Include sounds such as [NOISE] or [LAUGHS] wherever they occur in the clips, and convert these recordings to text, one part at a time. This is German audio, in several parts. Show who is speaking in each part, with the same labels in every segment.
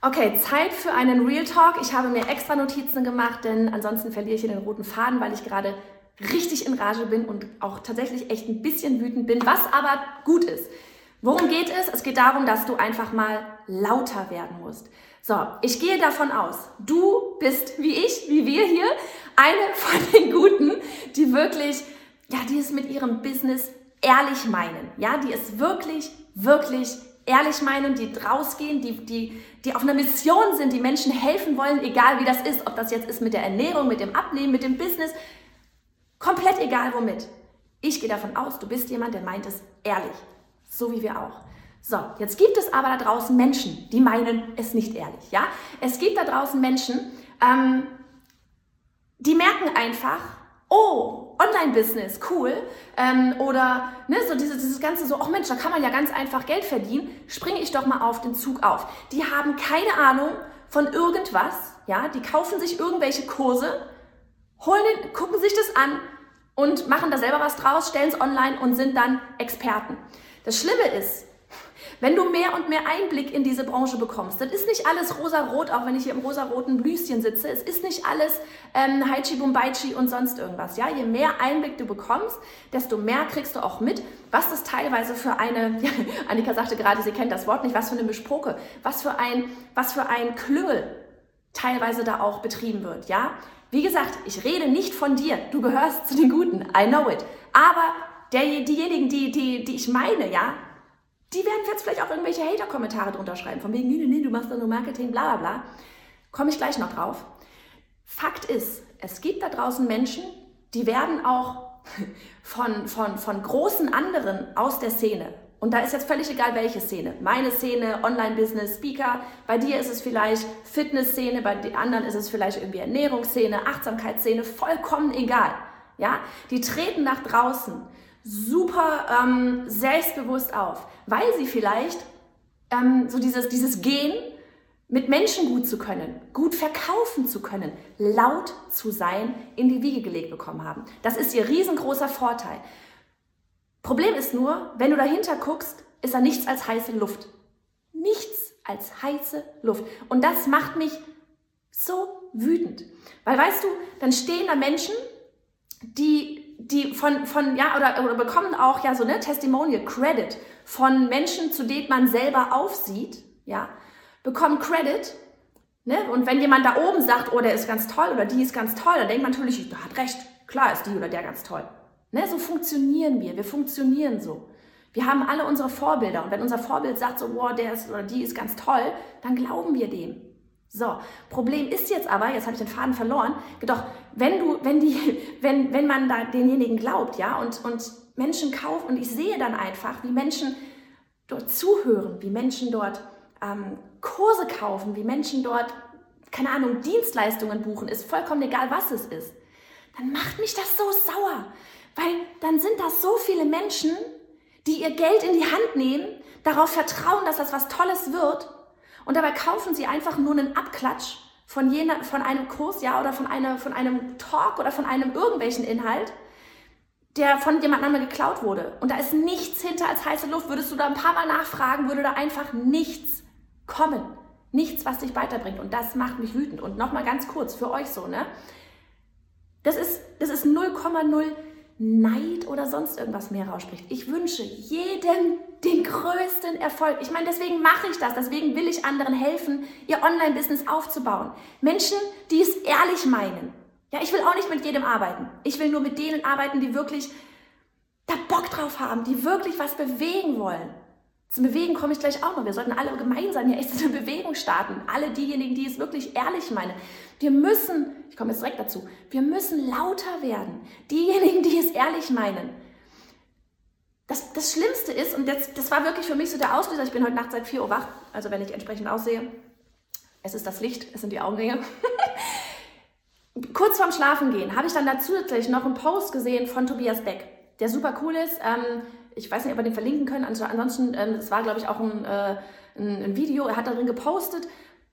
Speaker 1: Okay, Zeit für einen Real Talk. Ich habe mir extra Notizen gemacht, denn ansonsten verliere ich hier den roten Faden, weil ich gerade richtig in Rage bin und auch tatsächlich echt ein bisschen wütend bin, was aber gut ist. Worum geht es? Es geht darum, dass du einfach mal lauter werden musst. So, ich gehe davon aus, du bist wie ich, wie wir hier, eine von den Guten, die wirklich, ja, die es mit ihrem Business ehrlich meinen. Ja, die es wirklich, wirklich ehrlich meinen, die rausgehen, die, die, die auf einer Mission sind, die Menschen helfen wollen, egal wie das ist, ob das jetzt ist mit der Ernährung, mit dem Abnehmen, mit dem Business, komplett egal womit. Ich gehe davon aus, du bist jemand, der meint es ehrlich, so wie wir auch. So, jetzt gibt es aber da draußen Menschen, die meinen es nicht ehrlich, ja? Es gibt da draußen Menschen, ähm, die merken einfach, oh, Online-Business, cool. Ähm, oder ne, so dieses, dieses ganze so, oh Mensch, da kann man ja ganz einfach Geld verdienen, springe ich doch mal auf den Zug auf. Die haben keine Ahnung von irgendwas, ja, die kaufen sich irgendwelche Kurse, holen den, gucken sich das an und machen da selber was draus, stellen es online und sind dann Experten. Das Schlimme ist, wenn du mehr und mehr Einblick in diese Branche bekommst, das ist nicht alles rosa-rot, auch wenn ich hier im rosa-roten Blüschen sitze. Es ist nicht alles ähm, Haichi Bumbaichi und sonst irgendwas. Ja, je mehr Einblick du bekommst, desto mehr kriegst du auch mit, was das teilweise für eine, ja, [LAUGHS] Annika sagte gerade, sie kennt das Wort nicht, was für eine Besproke, was für ein, was für ein Klüngel teilweise da auch betrieben wird. Ja, wie gesagt, ich rede nicht von dir. Du gehörst zu den Guten. I know it. Aber der, diejenigen, die, die, die ich meine, ja, die werden jetzt vielleicht auch irgendwelche Hater-Kommentare drunter schreiben, von wegen, nee, nee, nee, du machst da nur Marketing, bla bla bla. Komme ich gleich noch drauf. Fakt ist, es gibt da draußen Menschen, die werden auch [LAUGHS] von, von, von großen anderen aus der Szene, und da ist jetzt völlig egal, welche Szene. Meine Szene, Online-Business, Speaker. Bei dir ist es vielleicht Fitnessszene, bei den anderen ist es vielleicht irgendwie Ernährungsszene, Achtsamkeitsszene, vollkommen egal. Ja, die treten nach draußen super ähm, selbstbewusst auf, weil sie vielleicht ähm, so dieses, dieses Gehen, mit Menschen gut zu können, gut verkaufen zu können, laut zu sein, in die Wiege gelegt bekommen haben. Das ist ihr riesengroßer Vorteil. Problem ist nur, wenn du dahinter guckst, ist da nichts als heiße Luft. Nichts als heiße Luft. Und das macht mich so wütend. Weil weißt du, dann stehen da Menschen, die die von, von ja, oder, oder bekommen auch ja so ne Testimonial Credit von Menschen, zu denen man selber aufsieht, ja, bekommen Credit. Ne? Und wenn jemand da oben sagt, oh, der ist ganz toll oder die ist ganz toll, dann denkt man natürlich, der hat recht, klar ist die oder der ganz toll. Ne? So funktionieren wir, wir funktionieren so. Wir haben alle unsere Vorbilder und wenn unser Vorbild sagt so, wow, der ist oder die ist ganz toll, dann glauben wir dem. So, Problem ist jetzt aber, jetzt habe ich den Faden verloren, doch wenn du, wenn die, [LAUGHS] wenn, wenn man da denjenigen glaubt, ja, und, und Menschen kaufen und ich sehe dann einfach, wie Menschen dort zuhören, wie Menschen dort ähm, Kurse kaufen, wie Menschen dort, keine Ahnung, Dienstleistungen buchen, ist vollkommen egal, was es ist, dann macht mich das so sauer, weil dann sind das so viele Menschen, die ihr Geld in die Hand nehmen, darauf vertrauen, dass das was Tolles wird und dabei kaufen sie einfach nur einen Abklatsch von, jener, von einem Kurs, ja, oder von, einer, von einem Talk oder von einem irgendwelchen Inhalt, der von jemand anderem geklaut wurde. Und da ist nichts hinter als heiße Luft. Würdest du da ein paar Mal nachfragen, würde da einfach nichts kommen. Nichts, was dich weiterbringt. Und das macht mich wütend. Und nochmal ganz kurz für euch so, ne? Das ist, das ist 0,0 Neid oder sonst irgendwas mehr rausspricht. Ich wünsche jedem den größten Erfolg. Ich meine, deswegen mache ich das. Deswegen will ich anderen helfen, ihr Online-Business aufzubauen. Menschen, die es ehrlich meinen. Ja, ich will auch nicht mit jedem arbeiten. Ich will nur mit denen arbeiten, die wirklich da Bock drauf haben, die wirklich was bewegen wollen. Zum Bewegen komme ich gleich auch noch. Wir sollten alle gemeinsam hier echt [LAUGHS] eine Bewegung starten. Alle diejenigen, die es wirklich ehrlich meinen. Wir müssen, ich komme jetzt direkt dazu, wir müssen lauter werden. Diejenigen, die es ehrlich meinen. Das, das Schlimmste ist, und das, das war wirklich für mich so der Auslöser, ich bin heute Nacht seit 4 Uhr wach, also wenn ich entsprechend aussehe, es ist das Licht, es sind die Augenringe. [LAUGHS] Kurz vorm Schlafen gehen habe ich dann da zusätzlich noch einen Post gesehen von Tobias Beck, der super cool ist. Ähm, ich weiß nicht, ob wir den verlinken können. Also ansonsten, ähm, es war, glaube ich, auch ein, äh, ein, ein, Video. Er hat darin gepostet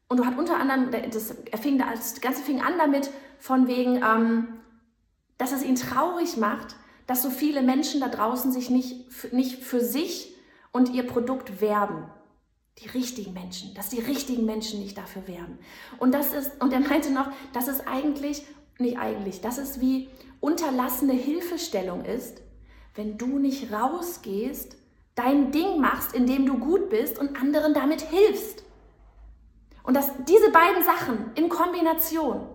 Speaker 1: und du hat unter anderem, das, er fing da, das Ganze fing an damit, von wegen, ähm, dass es ihn traurig macht, dass so viele Menschen da draußen sich nicht, nicht für sich und ihr Produkt werben. Die richtigen Menschen, dass die richtigen Menschen nicht dafür werben. Und das ist, und er meinte noch, dass es eigentlich, nicht eigentlich, dass es wie unterlassene Hilfestellung ist, wenn du nicht rausgehst, dein Ding machst, indem du gut bist und anderen damit hilfst. Und dass diese beiden Sachen in Kombination,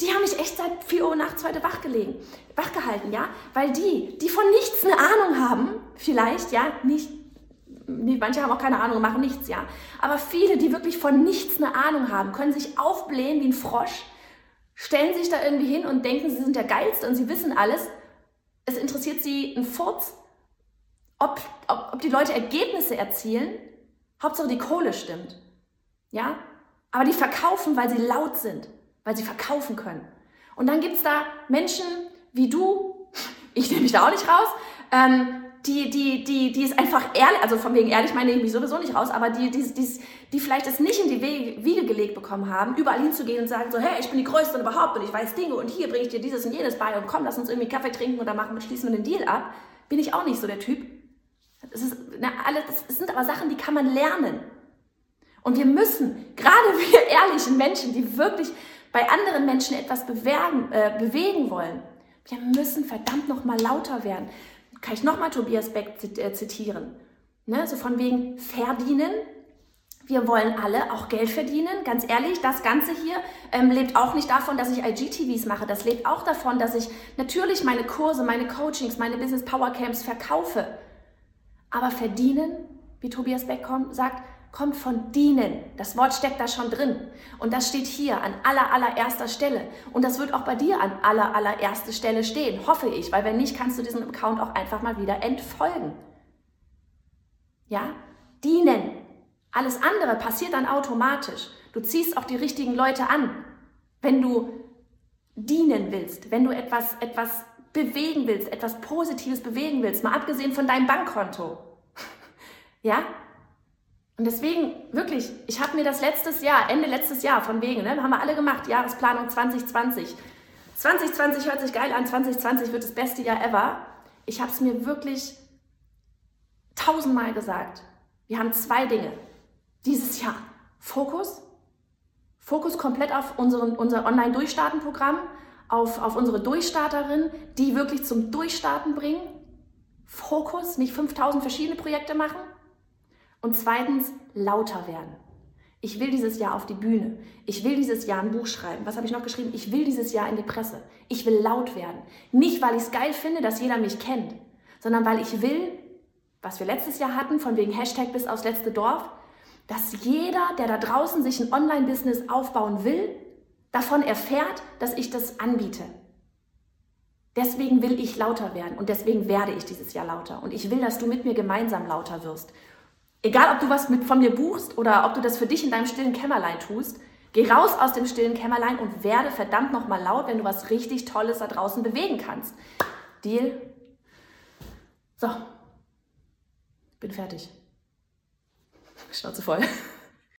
Speaker 1: die haben mich echt seit 4 Uhr nachts heute wachgelegen, wachgehalten, ja? Weil die, die von nichts eine Ahnung haben, vielleicht, ja, nicht, manche haben auch keine Ahnung und machen nichts, ja. Aber viele, die wirklich von nichts eine Ahnung haben, können sich aufblähen wie ein Frosch, stellen sich da irgendwie hin und denken, sie sind der Geilste und sie wissen alles. Es interessiert sie ein Furz, ob, ob, ob die Leute Ergebnisse erzielen. Hauptsache die Kohle stimmt. Ja? Aber die verkaufen, weil sie laut sind weil sie verkaufen können. Und dann gibt es da Menschen wie du, [LAUGHS] ich nehme mich da auch nicht raus, ähm, die, die, die, die ist einfach ehrlich, also von wegen ehrlich meine ich mich sowieso nicht raus, aber die, die, die, die vielleicht es nicht in die Wiege gelegt bekommen haben, überall hinzugehen und sagen so, hey, ich bin die Größte überhaupt und ich weiß Dinge und hier bringe ich dir dieses und jenes bei und komm, lass uns irgendwie Kaffee trinken dann machen, schließen wir den Deal ab, bin ich auch nicht so der Typ. Es, ist, na, alle, das sind aber Sachen, die kann man lernen. Und wir müssen, gerade [LAUGHS] wir ehrlichen Menschen, die wirklich bei anderen Menschen etwas bewerben, äh, bewegen wollen, wir müssen verdammt noch mal lauter werden. Kann ich noch mal Tobias Beck äh, zitieren? Ne? So von wegen verdienen. Wir wollen alle auch Geld verdienen. Ganz ehrlich, das Ganze hier ähm, lebt auch nicht davon, dass ich IGTVs mache. Das lebt auch davon, dass ich natürlich meine Kurse, meine Coachings, meine Business Power Camps verkaufe. Aber verdienen, wie Tobias Beck sagt, kommt von dienen. Das Wort steckt da schon drin. Und das steht hier an aller, allererster Stelle. Und das wird auch bei dir an aller, allererster Stelle stehen, hoffe ich, weil wenn nicht, kannst du diesen Account auch einfach mal wieder entfolgen. Ja? Dienen. Alles andere passiert dann automatisch. Du ziehst auch die richtigen Leute an, wenn du dienen willst, wenn du etwas, etwas bewegen willst, etwas Positives bewegen willst, mal abgesehen von deinem Bankkonto. [LAUGHS] ja? Und deswegen, wirklich, ich habe mir das letztes Jahr, Ende letztes Jahr, von wegen, ne, haben wir alle gemacht, Jahresplanung 2020. 2020 hört sich geil an, 2020 wird das beste Jahr ever. Ich habe es mir wirklich tausendmal gesagt. Wir haben zwei Dinge dieses Jahr. Fokus, Fokus komplett auf unseren, unser Online-Durchstarten-Programm, auf, auf unsere Durchstarterin, die wirklich zum Durchstarten bringen. Fokus, nicht 5000 verschiedene Projekte machen. Und zweitens, lauter werden. Ich will dieses Jahr auf die Bühne. Ich will dieses Jahr ein Buch schreiben. Was habe ich noch geschrieben? Ich will dieses Jahr in die Presse. Ich will laut werden. Nicht, weil ich es geil finde, dass jeder mich kennt, sondern weil ich will, was wir letztes Jahr hatten, von wegen Hashtag bis aufs letzte Dorf, dass jeder, der da draußen sich ein Online-Business aufbauen will, davon erfährt, dass ich das anbiete. Deswegen will ich lauter werden und deswegen werde ich dieses Jahr lauter. Und ich will, dass du mit mir gemeinsam lauter wirst. Egal, ob du was mit von mir buchst oder ob du das für dich in deinem stillen Kämmerlein tust, geh raus aus dem stillen Kämmerlein und werde verdammt nochmal laut, wenn du was richtig Tolles da draußen bewegen kannst. Deal? So, bin fertig. Schnauze voll.